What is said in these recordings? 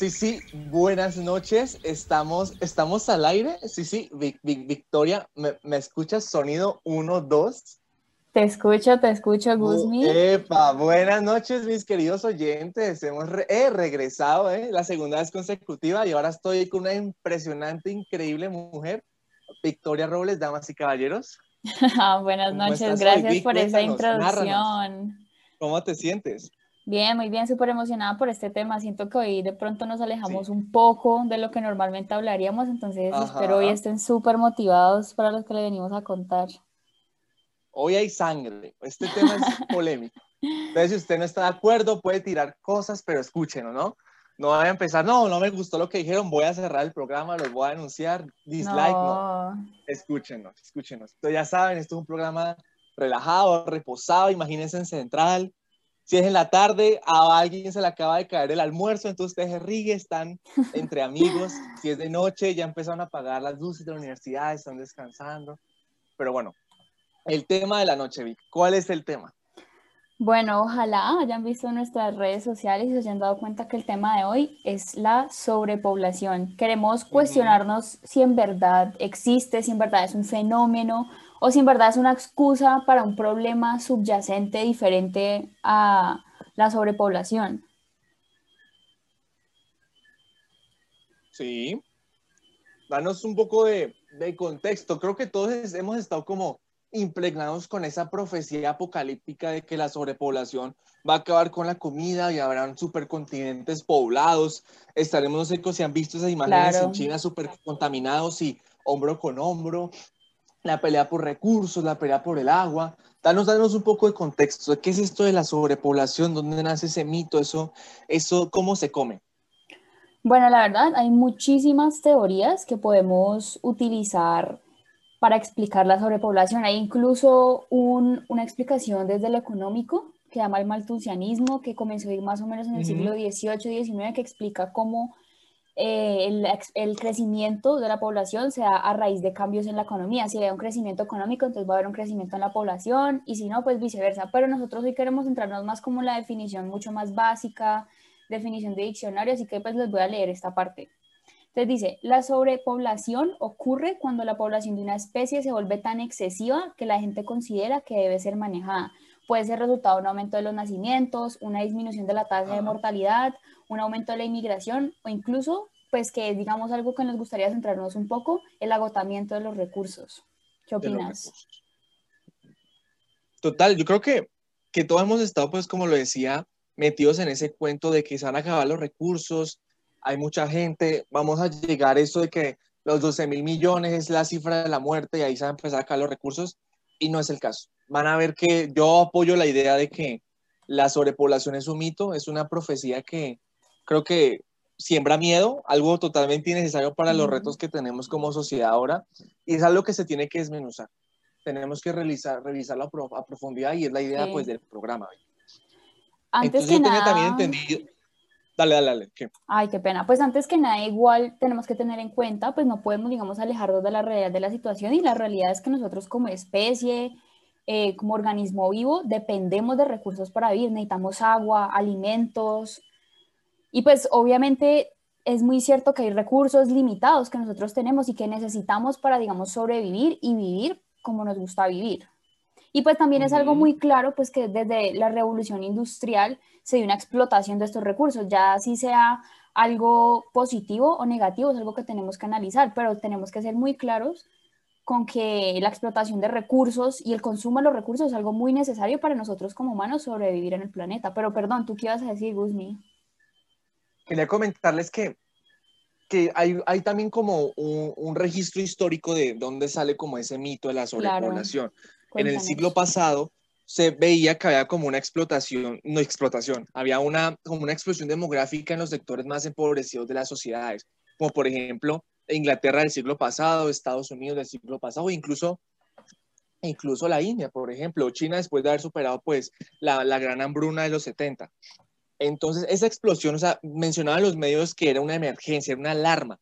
Sí, sí, buenas noches. Estamos, estamos al aire. Sí, sí, Victoria, ¿me, ¿me, escuchas? Sonido 1, 2. Te escucho, te escucho, Guzmi. Epa, buenas noches, mis queridos oyentes. Hemos regresado, ¿eh? La segunda vez consecutiva y ahora estoy con una impresionante, increíble mujer, Victoria Robles, damas y caballeros. buenas noches, gracias por esa introducción. ¿Cómo te sientes? Bien, muy bien, súper emocionada por este tema. Siento que hoy de pronto nos alejamos un poco de lo que normalmente hablaríamos, entonces espero hoy estén súper motivados para los que le venimos a contar. Hoy hay sangre, este tema es polémico. Entonces, si usted no está de acuerdo, puede tirar cosas, pero escúchenlo, ¿no? No vaya a empezar, no, no me gustó lo que dijeron, voy a cerrar el programa, los voy a denunciar, dislike, no. no. Escúchenos, escúchenos. Entonces, ya saben, esto es un programa relajado, reposado, imagínense en central, si es en la tarde, a alguien se le acaba de caer el almuerzo, entonces ustedes se ríen, están entre amigos. Si es de noche, ya empezaron a apagar las luces de la universidad, están descansando. Pero bueno, el tema de la noche, Vic. ¿Cuál es el tema? Bueno, ojalá hayan visto nuestras redes sociales y se hayan dado cuenta que el tema de hoy es la sobrepoblación. Queremos cuestionarnos si en verdad existe, si en verdad es un fenómeno o si en verdad es una excusa para un problema subyacente diferente a la sobrepoblación. Sí, danos un poco de, contexto. Creo que todos hemos estado como impregnados con esa profecía apocalíptica de que la sobrepoblación va a acabar con la comida y habrán supercontinentes poblados. Estaremos, no sé si han visto esas imágenes en China súper contaminados y hombro con hombro la pelea por recursos, la pelea por el agua. Danos, danos un poco de contexto. ¿Qué es esto de la sobrepoblación? ¿Dónde nace ese mito? ¿Eso, eso cómo se come? Bueno, la verdad, hay muchísimas teorías que podemos utilizar para explicar la sobrepoblación. Hay incluso una explicación desde lo económico que llama el maltusianismo, que comenzó a ir más o menos en el siglo XVIII, XIX, que explica cómo eh, el, el, crecimiento de la población se da a raíz de cambios en la economía. Si hay un crecimiento económico, entonces va a haber un crecimiento en la población y si no, pues viceversa. Pero nosotros hoy queremos centrarnos más como la definición mucho más básica, definición de diccionario, así que pues les voy a leer esta parte. Entonces dice, la sobrepoblación ocurre cuando la población de una especie se vuelve tan excesiva que la gente considera que debe ser manejada. Puede ser resultado de un aumento de los nacimientos, una disminución de la tasa de mortalidad, un aumento de la inmigración o incluso, pues que digamos algo que nos gustaría centrarnos un poco, el agotamiento de los recursos. ¿Qué opinas? Total, yo creo que, que todos hemos estado, pues como lo decía, metidos en ese cuento de que se van a acabar los recursos, hay mucha gente, vamos a llegar a eso de que los 12 mil millones es la cifra de la muerte y ahí se van a empezar a acabar los recursos y no es el caso van a ver que yo apoyo la idea de que la sobrepoblación es un mito, es una profecía que creo que siembra miedo, algo totalmente innecesario para los retos que tenemos como sociedad ahora, y es algo que se tiene que desmenuzar. Tenemos que revisar, revisarlo a, profundidad y es la idea pues del programa. Antes que nada... también entendido... Dale, dale, dale. ¿Qué? Ay, qué pena. Pues antes que nada, igual tenemos que tener en cuenta, pues no podemos, digamos, alejarnos de la realidad de la situación y la realidad es que nosotros como especie, eh, como organismo vivo dependemos de recursos para vivir, necesitamos agua, alimentos y pues obviamente es muy cierto que hay recursos limitados que nosotros tenemos y que necesitamos para, digamos, sobrevivir y vivir como nos gusta vivir. Y pues también es algo muy claro, pues que desde la revolución industrial se dio una explotación de estos recursos, ya si sea algo positivo o negativo, es algo que tenemos que analizar, pero tenemos que ser muy claros con que la explotación de recursos y el consumo de los recursos es algo muy necesario para nosotros como humanos sobrevivir en el planeta. Pero perdón, ¿tú qué ibas a decir, Guzmi? Quería comentarles que, que hay, hay también como un, registro histórico de dónde sale como ese mito de la sobrepoblación. En el siglo pasado se veía que había como una explotación, no explotación, había una, como una explosión demográfica en los sectores más empobrecidos de las sociedades, como por ejemplo Inglaterra del siglo pasado, Estados Unidos del siglo pasado, incluso, incluso la India, por ejemplo, China después de haber superado pues la, la gran hambruna de los 70. Entonces, esa explosión, o sea, mencionaban los medios que era una emergencia, era una alarma.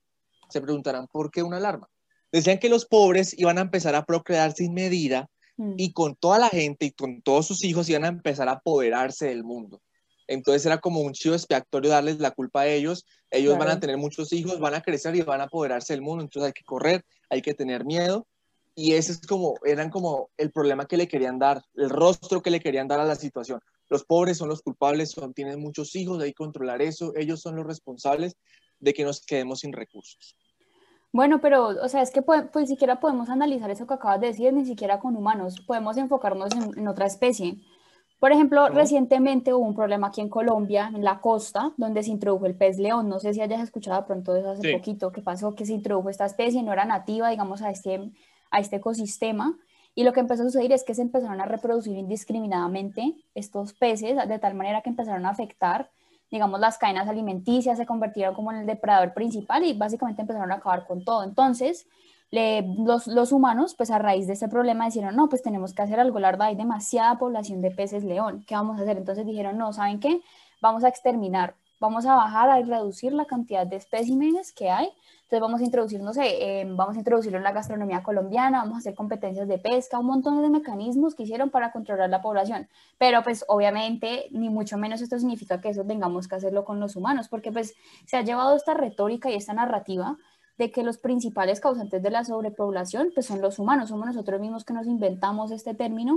Se preguntarán, ¿por qué una alarma? Decían que los pobres iban a empezar a procrear sin medida mm. y con toda la gente y con todos sus hijos iban a empezar a apoderarse del mundo. Entonces era como un chivo expiatorio darles la culpa a ellos. Ellos van a tener muchos hijos, van a crecer y van a apoderarse del mundo. Entonces hay que correr, hay que tener miedo. Y ese es como, eran como el problema que le querían dar, el rostro que le querían dar a la situación. Los pobres son los culpables, son, tienen muchos hijos, hay que controlar eso. Ellos son los responsables de que nos quedemos sin recursos. Bueno, pero, o sea, es que pues, ni siquiera podemos analizar eso que acabas de decir, ni siquiera con humanos, podemos enfocarnos en, otra especie. Por ejemplo, recientemente hubo un problema aquí en Colombia, en la costa, donde se introdujo el pez león. No sé si hayas escuchado pronto de eso hace poquito, que pasó que se introdujo esta especie, no era nativa, digamos, a este, a este ecosistema. Y lo que empezó a suceder es que se empezaron a reproducir indiscriminadamente estos peces, de tal manera que empezaron a afectar digamos, las cadenas alimenticias se convirtieron como en el depredador principal y básicamente empezaron a acabar con todo. Entonces, los, los, humanos, pues a raíz de ese problema, dijeron, no, pues tenemos que hacer algo, la verdad, hay demasiada población de peces león, ¿qué vamos a hacer? Entonces dijeron, no, ¿saben qué? Vamos a exterminar, vamos a bajar, a reducir la cantidad de especímenes que hay entonces vamos a introducir, no sé, em, vamos a introducirlo en la gastronomía colombiana, vamos a hacer competencias de pesca, un montón de mecanismos que hicieron para controlar la población. Pero pues obviamente ni mucho menos esto significa que eso tengamos que hacerlo con los humanos, porque pues se ha llevado esta retórica y esta narrativa de que los principales causantes de la sobrepoblación pues son los humanos, somos nosotros mismos que nos inventamos este término,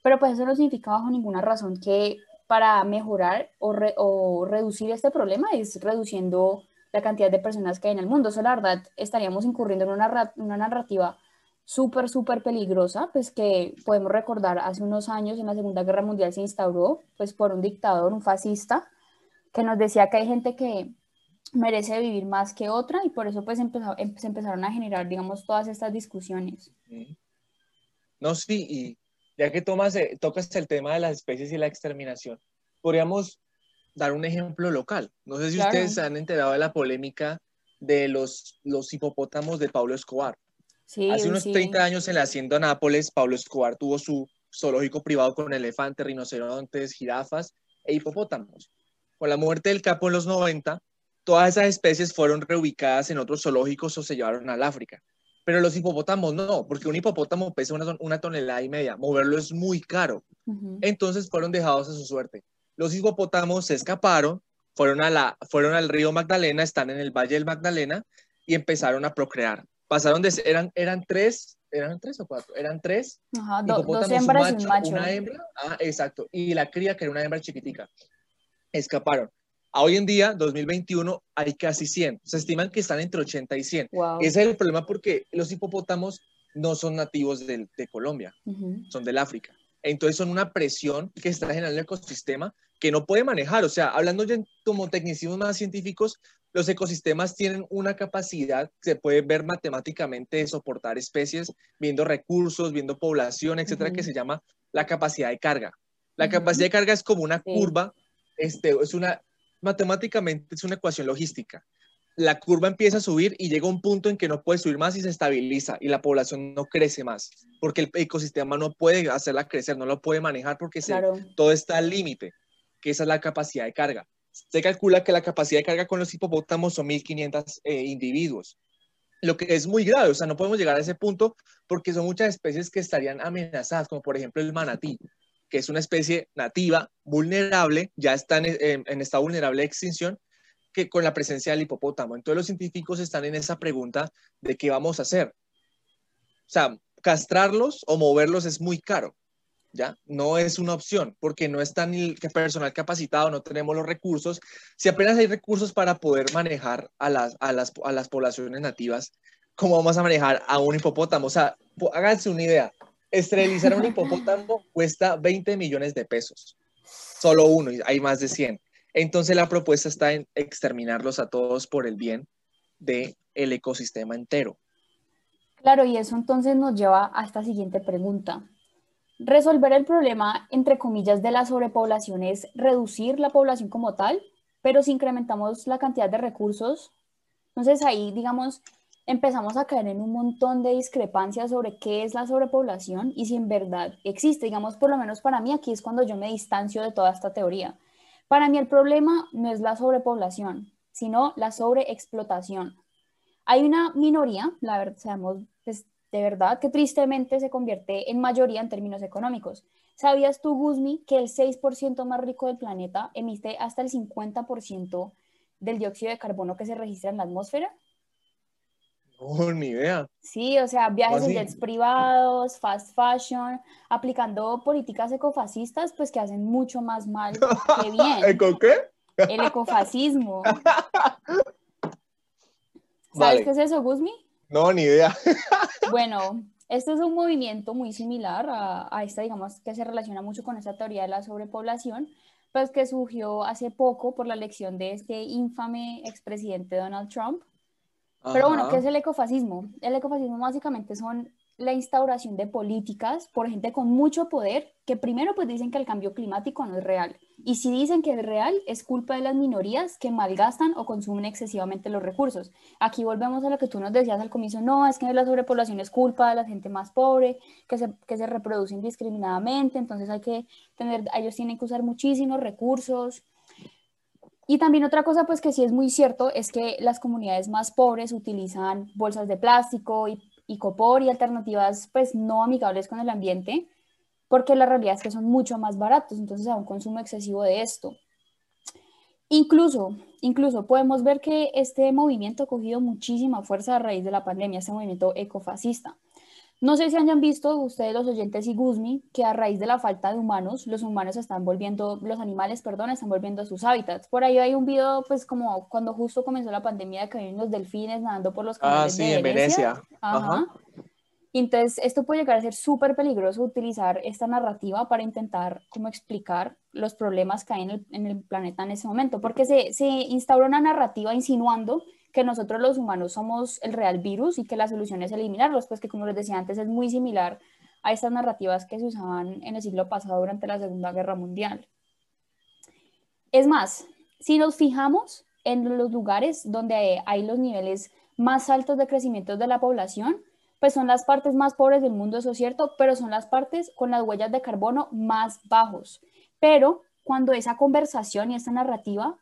pero pues eso no significa bajo ninguna razón que para mejorar o, o reducir este problema es reduciendo la cantidad de personas que hay en el mundo. Eso, la verdad, estaríamos incurriendo en una, narrativa súper, súper peligrosa, pues que podemos recordar hace unos años en la Segunda Guerra Mundial se instauró, pues por un dictador, un fascista, que nos decía que hay gente que merece vivir más que otra y por eso pues empezó, em, empezaron a generar, digamos, todas estas discusiones. No, sí, y ya que tomas, eh, tocas el tema de las especies y la exterminación, podríamos dar un ejemplo local. No sé si ustedes ustedes han enterado de la polémica de los, los hipopótamos de Pablo Escobar. Sí, Hace unos 30 años en la hacienda Nápoles, Pablo Escobar tuvo su zoológico privado con elefantes, rinocerontes, jirafas e hipopótamos. Con la muerte del capo en los 90, todas esas especies fueron reubicadas en otros zoológicos o se llevaron al África. Pero los hipopótamos no, porque un hipopótamo pesa una, tonelada y media. Moverlo es muy caro. Entonces fueron dejados a su suerte los hipopótamos se escaparon, fueron, a la, fueron al río Magdalena, están en el Valle del Magdalena y empezaron a procrear. Pasaron de, eran, eran tres, eran tres o cuatro, eran tres Ajá, dos hembras y un macho. Una hembra, ah, exacto, y la cría que era una hembra chiquitica. Escaparon. A hoy en día, 2021, hay casi 100. Se estiman que están entre 80 y 100. Ese es el problema porque los hipopótamos no son nativos de, de Colombia, son del África. Entonces son una presión que está generando el ecosistema que no puede manejar. O sea, hablando ya como tecnicismos más científicos, los ecosistemas tienen una capacidad que se puede ver matemáticamente de soportar especies, viendo recursos, viendo población, etcétera, que se llama la capacidad de carga. La capacidad de carga es como una curva, este, es una, matemáticamente es una ecuación logística la curva empieza a subir y llega un punto en que no puede subir más y se estabiliza y la población no crece más, porque el ecosistema no puede hacerla crecer, no lo puede manejar porque todo está al límite, que esa es la capacidad de carga. Se calcula que la capacidad de carga con los hipopótamos son 1.500 eh, individuos, lo que es muy grave, o sea, no podemos llegar a ese punto porque son muchas especies que estarían amenazadas, como por ejemplo el manatí, que es una especie nativa, vulnerable, ya está en, en estado vulnerable de extinción, que con la presencia del hipopótamo. Entonces los científicos están en esa pregunta de qué vamos a hacer. O sea, castrarlos o moverlos es muy caro, ¿ya? No es una opción porque no está ni el personal capacitado, no tenemos los recursos. Si apenas hay recursos para poder manejar a las, a las, a las poblaciones nativas, ¿cómo vamos a manejar a un hipopótamo? O sea, háganse una idea. Esterilizar a un hipopótamo cuesta 20 millones de pesos. Solo uno, y hay más de 100. Entonces la propuesta está en exterminarlos a todos por el bien del el ecosistema entero. Claro, y eso entonces nos lleva a esta siguiente pregunta. Resolver el problema, entre comillas, de la sobrepoblación es reducir la población como tal, pero si incrementamos la cantidad de recursos, entonces ahí, digamos, empezamos a caer en un montón de discrepancias sobre qué es la sobrepoblación y si en verdad existe. Digamos, por lo menos para mí aquí es cuando yo me distancio de toda esta teoría. Para mí el problema no es la sobrepoblación, sino la sobreexplotación. Hay una minoría, la verdad, sabemos pues, de verdad que tristemente se convierte en mayoría en términos económicos, ¿Sabías tú, Guzmi, que el 6% más rico del planeta emite hasta el 50% del dióxido de carbono que se registra en la atmósfera? No, ni idea. Sí, o sea, viajes en jets privados, fast fashion, aplicando políticas ecofascistas, pues que hacen mucho más mal que bien. ¿Eco qué? El ecofascismo. ¿Sabes qué es eso, Guzmi? No, ni idea. bueno, este es un movimiento muy similar a, a, esta, digamos, que se relaciona mucho con esta teoría de la sobrepoblación, pues que surgió hace poco por la elección de este infame expresidente Donald Trump. Pero bueno, ¿qué es el ecofascismo? El ecofascismo básicamente son la instauración de políticas por gente con mucho poder que primero pues dicen que el cambio climático no es real y si dicen que es real es culpa de las minorías que malgastan o consumen excesivamente los recursos. Aquí volvemos a lo que tú nos decías al comienzo, no, es que la sobrepoblación es culpa de la gente más pobre, que se, que se reproduce indiscriminadamente, entonces hay que tener, ellos tienen que usar muchísimos recursos. Y también otra cosa, pues que sí es muy cierto, es que las comunidades más pobres utilizan bolsas de plástico y y copor y alternativas pues no amigables con el ambiente, porque la realidad es que son mucho más baratos, entonces hay un consumo excesivo de esto. Incluso, incluso podemos ver que este movimiento ha cogido muchísima fuerza a raíz de la pandemia, este movimiento ecofascista. No sé si hayan visto ustedes los oyentes y Guzmi que a raíz de la falta de humanos, los humanos están volviendo, los animales, perdón, están volviendo a sus hábitats. Por ahí hay un video, pues como cuando justo comenzó la pandemia que habían los delfines nadando por los canales ah, sí, en Venecia. Ajá. Entonces, esto puede llegar a ser súper peligroso utilizar esta narrativa para intentar como explicar los problemas que hay en el, en el planeta en ese momento, porque se, se instaura una narrativa insinuando que nosotros los humanos somos el real virus y que la solución es eliminarlos, pues que como les decía antes es muy similar a estas narrativas que se usaban en el siglo pasado durante la Segunda Guerra Mundial. Es más, si nos fijamos en los lugares donde hay los niveles más altos de crecimiento de la población, pues son las partes más pobres del mundo, eso es cierto, pero son las partes con las huellas de carbono más bajos. Pero cuando esa conversación y esta narrativa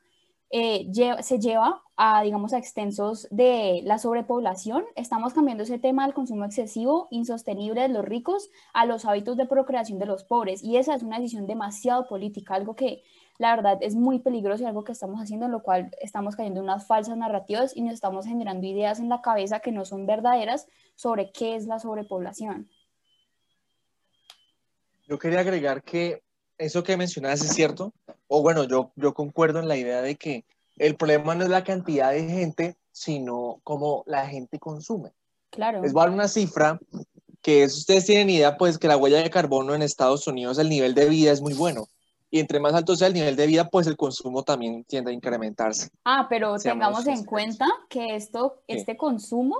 eh, se lleva a, digamos, a extensos de la sobrepoblación. Estamos cambiando ese tema del consumo excesivo, insostenible de los ricos, a los hábitos de procreación de los pobres. Y esa es una decisión demasiado política, algo que la verdad es muy peligroso y algo que estamos haciendo, en lo cual estamos cayendo en unas falsas narrativas y nos estamos generando ideas en la cabeza que no son verdaderas sobre qué es la sobrepoblación. Yo quería agregar que eso que mencionas es cierto, o bueno, yo, yo concuerdo en la idea de que el problema no es la cantidad de gente, sino cómo la gente consume. Claro. Les voy a dar una cifra que es, ustedes tienen idea, pues que la huella de carbono en Estados Unidos, el nivel de vida es muy bueno. Y entre más alto sea el nivel de vida, pues el consumo también tiende a incrementarse. Ah, pero tengamos en cuenta que esto, este consumo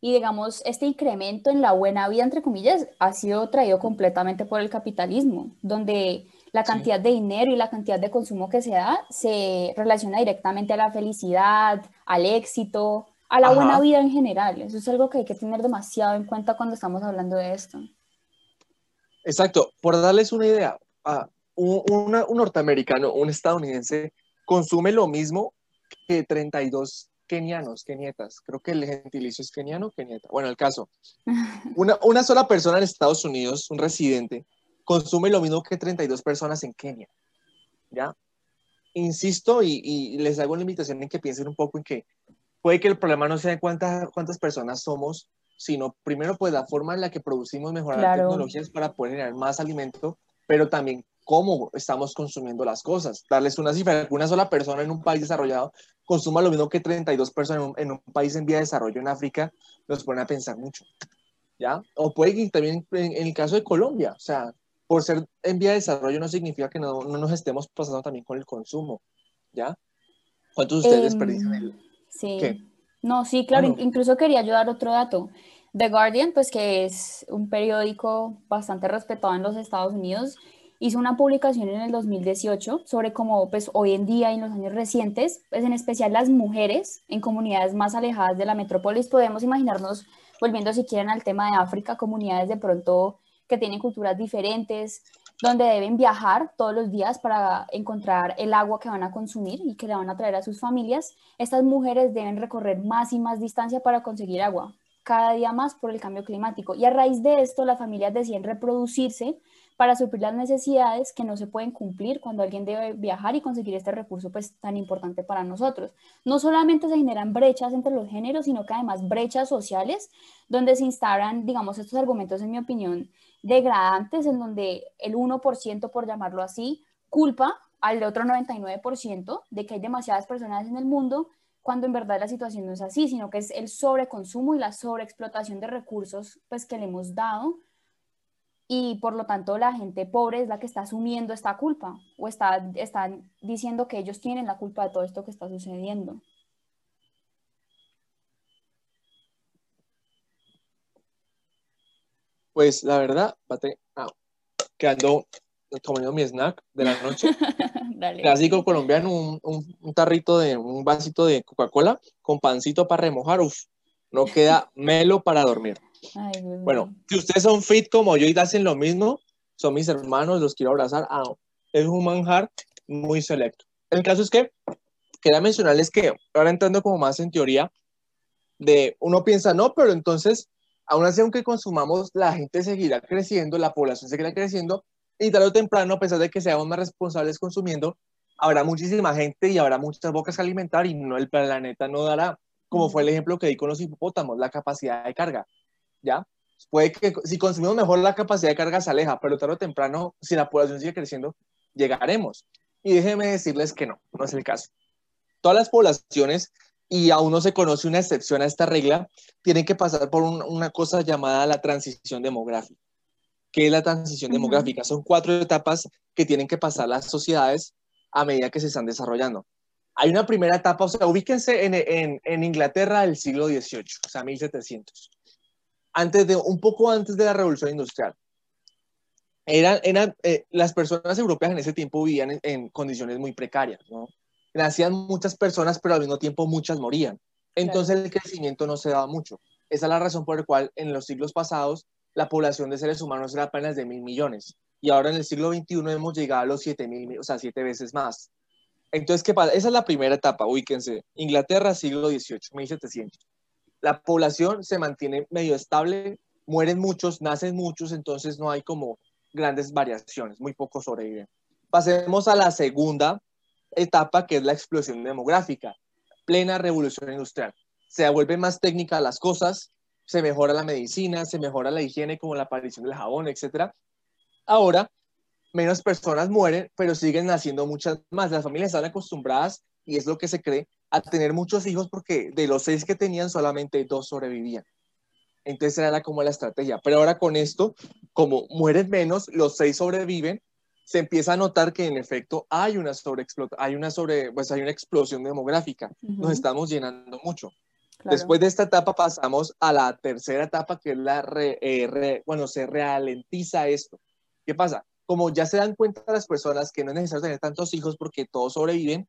y digamos, este incremento en la buena vida, entre comillas, ha sido traído completamente por el capitalismo, donde la cantidad de dinero y la cantidad de consumo que se da se relaciona directamente a la felicidad, al éxito, a la buena vida en general. Eso es algo que hay que tener demasiado en cuenta cuando estamos hablando de esto. Exacto. Por darles una idea, un, un norteamericano, un estadounidense, consume lo mismo que 32 kenianos, kenietas. Creo que el gentilicio es keniano, kenieta. Bueno, el caso. Una, una sola persona en Estados Unidos, un residente, consume lo mismo que 32 personas en Kenia. ¿Ya? Insisto y, les hago la invitación en que piensen un poco en que puede que el problema no sea de cuántas, cuántas personas somos, sino primero pues la forma en la que producimos mejorar tecnologías para poder generar más alimento, pero también cómo estamos consumiendo las cosas. Darles una cifra, una sola persona en un país desarrollado consuma lo mismo que 32 personas en un, país en vía de desarrollo en África, nos pone a pensar mucho. ¿Ya? O puede que también en, el caso de Colombia, o sea, por ser en vía de desarrollo no significa que no, no nos estemos pasando también con el consumo. ¿Ya? ¿Cuántos de ustedes eh, Sí. No, sí, claro, incluso quería ayudar otro dato. The Guardian, pues que es un periódico bastante respetado en los Estados Unidos, hizo una publicación en el 2018 sobre cómo pues hoy en día y en los años recientes, pues en especial las mujeres en comunidades más alejadas de la metrópolis, podemos imaginarnos, volviendo si quieren al tema de África, comunidades de pronto que tienen culturas diferentes, donde deben viajar todos los días para encontrar el agua que van a consumir y que le van a traer a sus familias, estas mujeres deben recorrer más y más distancia para conseguir agua, cada día más por el cambio climático. Y a raíz de esto, las familias deciden reproducirse para suplir las necesidades que no se pueden cumplir cuando alguien debe viajar y conseguir este recurso pues tan importante para nosotros. No solamente se generan brechas entre los géneros, sino que además brechas sociales donde se instalan, digamos, estos argumentos, en mi opinión, degradantes, en donde el 1%, por llamarlo así, culpa al otro 99% de que hay demasiadas personas en el mundo cuando en verdad la situación no es así, sino que es el sobreconsumo y la sobreexplotación de recursos pues, que le hemos dado y por lo tanto la gente pobre es la que está asumiendo esta culpa o está, están diciendo que ellos tienen la culpa de todo esto que está sucediendo. Pues la verdad, bate, ah, quedando comiendo mi snack de la noche. Clásico colombiano, un, un, tarrito de, un vasito de Coca-Cola con pancito para remojar, uf, no queda melo para dormir bueno, si ustedes son fit como yo y hacen lo mismo, son mis hermanos, los quiero abrazar. Ah, es un manjar muy selecto. El caso es que quería mencionarles que ahora entrando como más en teoría, de uno piensa, no, pero entonces, aún así, aunque consumamos, la gente seguirá creciendo, la población seguirá creciendo, y tarde o temprano, a pesar de que seamos más responsables consumiendo, habrá muchísima gente y habrá muchas bocas que alimentar y no el planeta no dará, como fue el ejemplo que di con los hipopótamos, la capacidad de carga. ¿Ya? Puede que si consumimos mejor la capacidad de carga se aleja, pero tarde o temprano, si la población sigue creciendo, llegaremos. Y déjenme decirles que no, no es el caso. Todas las poblaciones, y aún no se conoce una excepción a esta regla, tienen que pasar por una cosa llamada la transición demográfica. ¿Qué es la transición demográfica? Son cuatro etapas que tienen que pasar las sociedades a medida que se están desarrollando. Hay una primera etapa, o sea, ubíquense en, en, en Inglaterra del siglo XVIII, o sea, 1700 antes de, un poco antes de la revolución industrial. Eran, eran eh, las personas europeas en ese tiempo vivían en, condiciones muy precarias, ¿no? Nacían muchas personas, pero al mismo tiempo muchas morían. Entonces el crecimiento no se daba mucho. Esa es la razón por la cual en los siglos pasados la población de seres humanos era apenas de mil millones. Y ahora en el siglo XXI hemos llegado a los siete mil, o sea, siete veces más. Entonces, ¿qué pasa? Esa es la primera etapa, ubíquense. Inglaterra, siglo XVIII, 1700 la población se mantiene medio estable, mueren muchos, nacen muchos, entonces no hay como grandes variaciones, muy pocos sobreviven. Pasemos a la segunda etapa, que es la explosión demográfica, plena revolución industrial. Se vuelven más técnicas las cosas, se mejora la medicina, se mejora la higiene, como la aparición del jabón, etc. Ahora, menos personas mueren, pero siguen naciendo muchas más. Las familias están acostumbradas, y es lo que se cree, a tener muchos hijos porque de los seis que tenían solamente dos sobrevivían. Entonces era como la estrategia. Pero ahora con esto, como mueren menos, los seis sobreviven, se empieza a notar que en efecto hay una hay una sobre, pues hay una explosión demográfica. Nos estamos llenando mucho. Después de esta etapa pasamos a la tercera etapa que es la, eh, bueno, se ralentiza esto. ¿Qué pasa? Como ya se dan cuenta las personas que no es necesario tener tantos hijos porque todos sobreviven,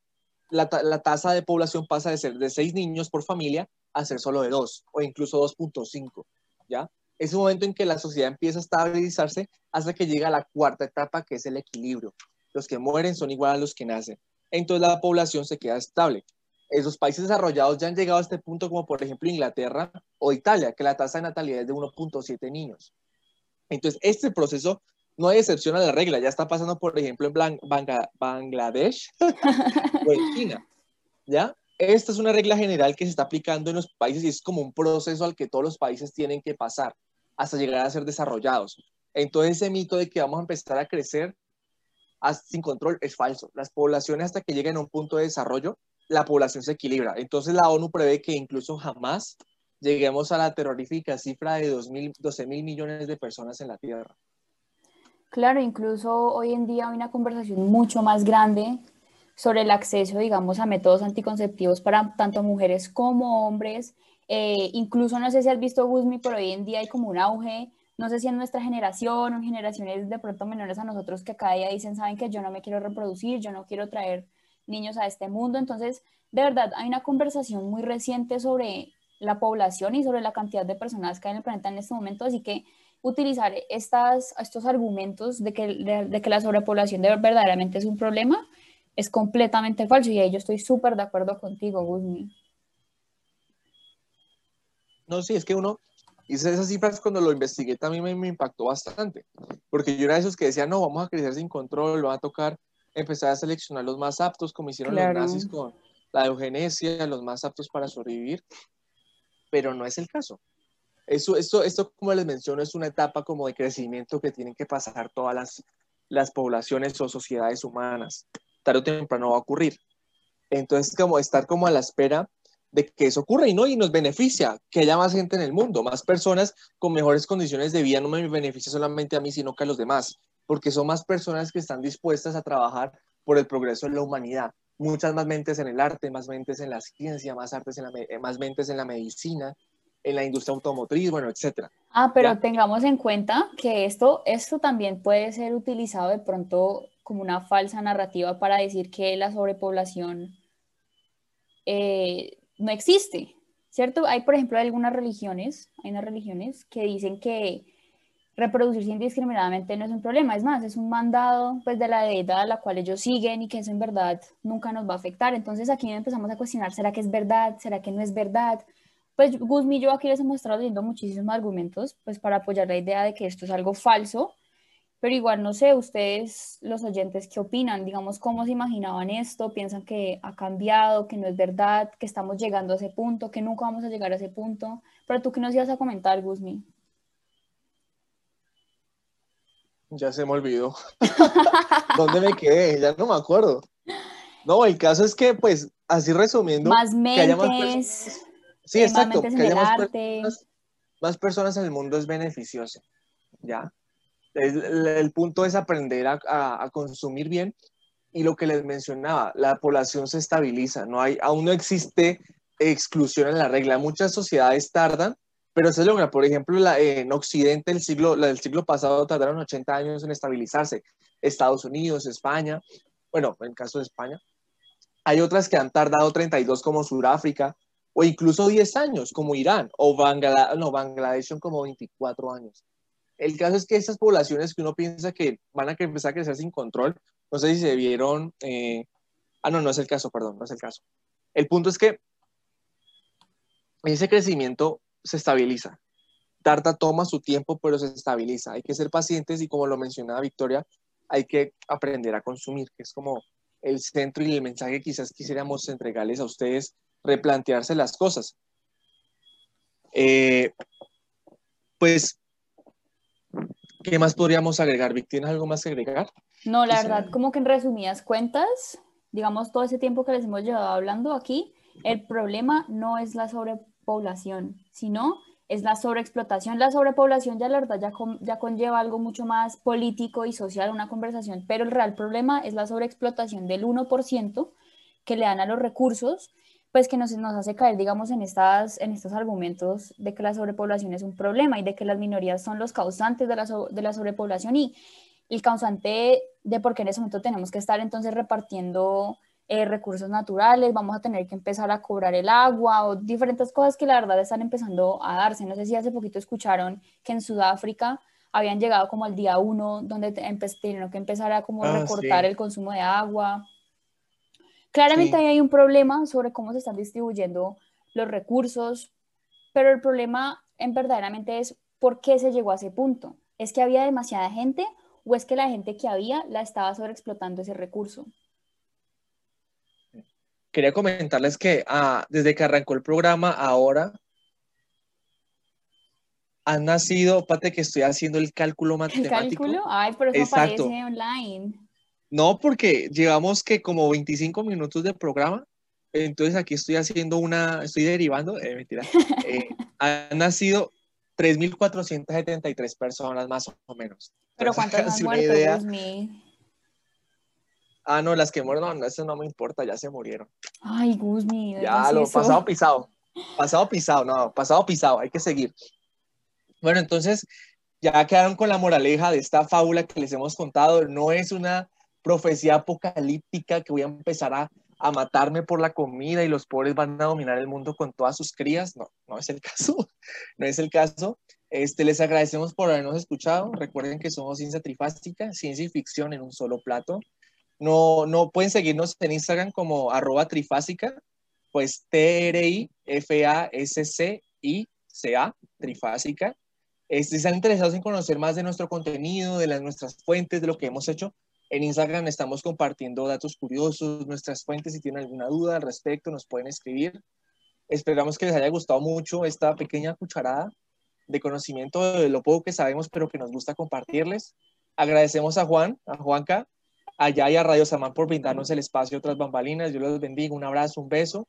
la, tasa de población pasa de ser de 6 niños por familia a ser solo de 2 o incluso 2.5, ¿ya? Es un momento en que la sociedad empieza a estabilizarse hasta que llega a la cuarta etapa, que es el equilibrio. Los que mueren son igual a los que nacen. Entonces la población se queda estable. Esos países desarrollados ya han llegado a este punto, como por ejemplo Inglaterra o Italia, que la tasa de natalidad es de 1.7 niños. Entonces, este proceso no hay excepción a la regla, ya está pasando, por ejemplo, en Bangladesh o en China, ¿ya? Esta es una regla general que se está aplicando en los países y es como un proceso al que todos los países tienen que pasar hasta llegar a ser desarrollados. Entonces ese mito de que vamos a empezar a crecer sin control es falso. Las poblaciones hasta que lleguen a un punto de desarrollo, la población se equilibra. Entonces la ONU prevé que incluso jamás lleguemos a la terrorífica cifra de 12 mil millones de personas en la Tierra. Claro, incluso hoy en día hay una conversación mucho más grande sobre el acceso, digamos, a métodos anticonceptivos para tanto mujeres como hombres. Eh, incluso no sé si has visto Guzmi, pero hoy en día hay como un auge, no sé si en nuestra generación o en generaciones de pronto menores a nosotros que cada día dicen, saben que yo no me quiero reproducir, yo no quiero traer niños a este mundo. Entonces, de verdad, hay una conversación muy reciente sobre la población y sobre la cantidad de personas que hay en el planeta en este momento, así que utilizar estas, estos argumentos de que, de, que la sobrepoblación de verdaderamente es un problema es completamente falso y ahí yo estoy súper de acuerdo contigo, Guzmi. No, sí, es que uno, Y esas cifras cuando lo investigué también me, impactó bastante, porque yo era de esos que decía, no, vamos a crecer sin control, lo va a tocar empezar a seleccionar los más aptos, como hicieron los nazis con la eugenesia, los más aptos para sobrevivir, pero no es el caso. Eso, esto, esto, como les menciono, es una etapa como de crecimiento que tienen que pasar todas las, las poblaciones o sociedades humanas. Tarde o temprano va a ocurrir. Entonces, como estar como a la espera de que eso ocurra y no, y nos beneficia que haya más gente en el mundo, más personas con mejores condiciones de vida, no me beneficia solamente a mí, sino que a los demás, porque son más personas que están dispuestas a trabajar por el progreso de la humanidad. Muchas más mentes en el arte, más mentes en la ciencia, más, artes en la, más mentes en la medicina, en la industria automotriz, bueno, etcétera. Ah, pero tengamos en cuenta que esto, esto también puede ser utilizado de pronto como una falsa narrativa para decir que la sobrepoblación eh, no existe, ¿cierto? Hay, por ejemplo, algunas religiones, hay unas religiones que dicen que reproducirse indiscriminadamente no es un problema, es más, es un mandado pues de la deidad a la cual ellos siguen y que eso en verdad nunca nos va a afectar. Entonces aquí empezamos a cuestionar, ¿será que es verdad? ¿Será que no es verdad? Pues Guzmi y yo aquí les hemos estado leyendo muchísimos argumentos pues para apoyar la idea de que esto es algo falso, pero igual no sé, ustedes los oyentes, ¿qué opinan? Digamos, ¿cómo se imaginaban esto? ¿Piensan que ha cambiado, que no es verdad, que estamos llegando a ese punto, que nunca vamos a llegar a ese punto? Pero tú qué nos ibas a comentar, Guzmi. Ya se me olvidó. ¿Dónde me quedé? Ya no me acuerdo. No, el caso es que, pues, así resumiendo, más mentes, Sí, exacto. Que haya más personas, más personas, en el mundo es beneficioso. ¿Ya? El, punto es aprender a, consumir bien y lo que les mencionaba, la población se estabiliza, no hay, aún no existe exclusión en la regla. Muchas sociedades tardan, pero se logra. Por ejemplo, la, en Occidente, el siglo, la del siglo pasado tardaron 80 años en estabilizarse. Estados Unidos, España, bueno, en el caso de España. Hay otras que han tardado 32 como Sudáfrica, o incluso 10 años, como Irán, o Bangladesh, no, Bangladesh son como 24 años. El caso es que esas poblaciones que uno piensa que van a empezar a crecer sin control, no sé si se vieron, eh, ah, no, no es el caso, perdón, no es el caso. El punto es que ese crecimiento se estabiliza. Tarta toma su tiempo, pero se estabiliza. Hay que ser pacientes y como lo mencionaba Victoria, hay que aprender a consumir, que es como el centro y el mensaje que quizás quisiéramos entregarles a ustedes replantearse las cosas. Eh, pues, ¿qué más podríamos agregar? Vic, ¿tienes algo más que agregar? No, la verdad, como que en resumidas cuentas, digamos, todo ese tiempo que les hemos llevado hablando aquí, el problema no es la sobrepoblación, sino es la sobreexplotación. La sobrepoblación ya la verdad ya, ya conlleva algo mucho más político y social, una conversación, pero el real problema es la sobreexplotación del 1% que le dan a los recursos pues que nos, nos hace caer, digamos, en, estas, en estos argumentos de que la sobrepoblación es un problema y de que las minorías son los causantes de la, de la sobrepoblación y el causante de por qué en ese momento tenemos que estar entonces repartiendo eh, recursos naturales, vamos a tener que empezar a cobrar el agua o diferentes cosas que la verdad están empezando a darse. No sé si hace poquito escucharon que en Sudáfrica habían llegado como al día uno donde tuvieron que empezar a como ah, recortar el consumo de agua. Claramente ahí hay un problema sobre cómo se están distribuyendo los recursos, pero el problema en verdaderamente es por qué se llegó a ese punto. ¿Es que había demasiada gente o es que la gente que había la estaba sobreexplotando ese recurso? Quería comentarles que ah, desde que arrancó el programa ahora han nacido, pate que estoy haciendo el cálculo matemático. ¿El cálculo? Ay, pero eso aparece online. No, porque llevamos que como 25 minutos de programa, entonces aquí estoy haciendo una, estoy derivando, eh, mentira, eh, han nacido 3.473 personas más o menos. ¿Pero cuántas han muerto, Ah, no, las que mueren, no, eso no me importa, ya se murieron. Ay, Guzmi. Ya, lo pasado pisado. Pasado pisado, no, pasado pisado, hay que seguir. Bueno, entonces, ya quedaron con la moraleja de esta fábula que les hemos contado. No es una profecía apocalíptica que voy a empezar a, a, matarme por la comida y los pobres van a dominar el mundo con todas sus crías. No, no es el caso. No es el caso. Este, les agradecemos por habernos escuchado. Recuerden que somos Ciencia Trifástica, ciencia y ficción en un solo plato. No, no pueden seguirnos en Instagram como arroba trifásica, pues T-R-I-F-A-S-C-I CA, trifásica. Este, si están interesados en conocer más de nuestro contenido, de las, nuestras fuentes, de lo que hemos hecho, en Instagram estamos compartiendo datos curiosos, nuestras fuentes, si tienen alguna duda al respecto, nos pueden escribir. Esperamos que les haya gustado mucho esta pequeña cucharada de conocimiento de lo poco que sabemos, pero que nos gusta compartirles. Agradecemos a Juan, a Juanca, allá y a Radio Samán por brindarnos el espacio otras bambalinas. Yo los bendigo, un abrazo, un beso.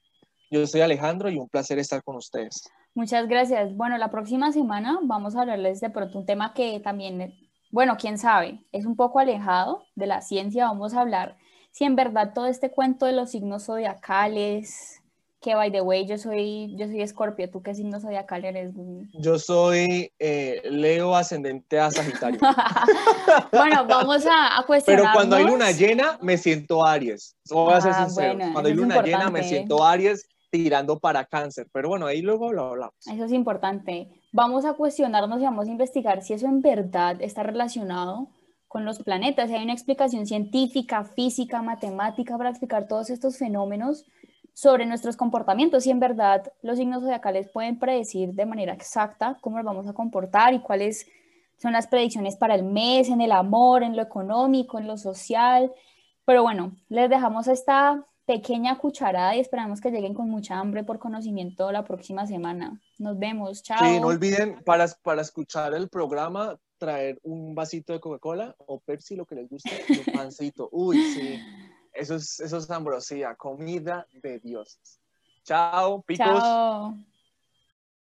Yo soy Alejandro y un placer estar con ustedes. Muchas gracias. Bueno, la próxima semana vamos a hablarles de pronto un tema que también, bueno, quién sabe, es un poco alejado de la ciencia. Vamos a hablar si en verdad todo este cuento de los signos zodiacales, que by the way, yo soy, yo soy Escorpio, ¿tú qué signo zodiacal eres? Yo soy eh, Leo ascendente a Sagitario. bueno, vamos a, a cuestionarnos. Pero cuando hay luna llena, me siento Aries. Voy a ser ah, sincero. cuando hay luna llena, me siento Aries tirando para cáncer. Pero bueno, ahí luego lo hablamos. Eso es importante. Vamos a cuestionarnos y vamos a investigar si eso en verdad está relacionado con los planetas. Si hay una explicación científica, física, matemática para explicar todos estos fenómenos sobre nuestros comportamientos y en verdad los signos zodiacales pueden predecir de manera exacta cómo nos vamos a comportar y cuáles son las predicciones para el mes, en el amor, en lo económico, en lo social. Pero bueno, les dejamos esta pequeña cucharada y esperamos que lleguen con mucha hambre por conocimiento la próxima semana. Nos vemos, chao. Sí, no olviden para, para escuchar el programa traer un vasito de Coca-Cola o Pepsi, lo que les guste, un pancito. Uy, sí. Eso es, eso es ambrosía, comida de dioses. Chao, picos. Chao.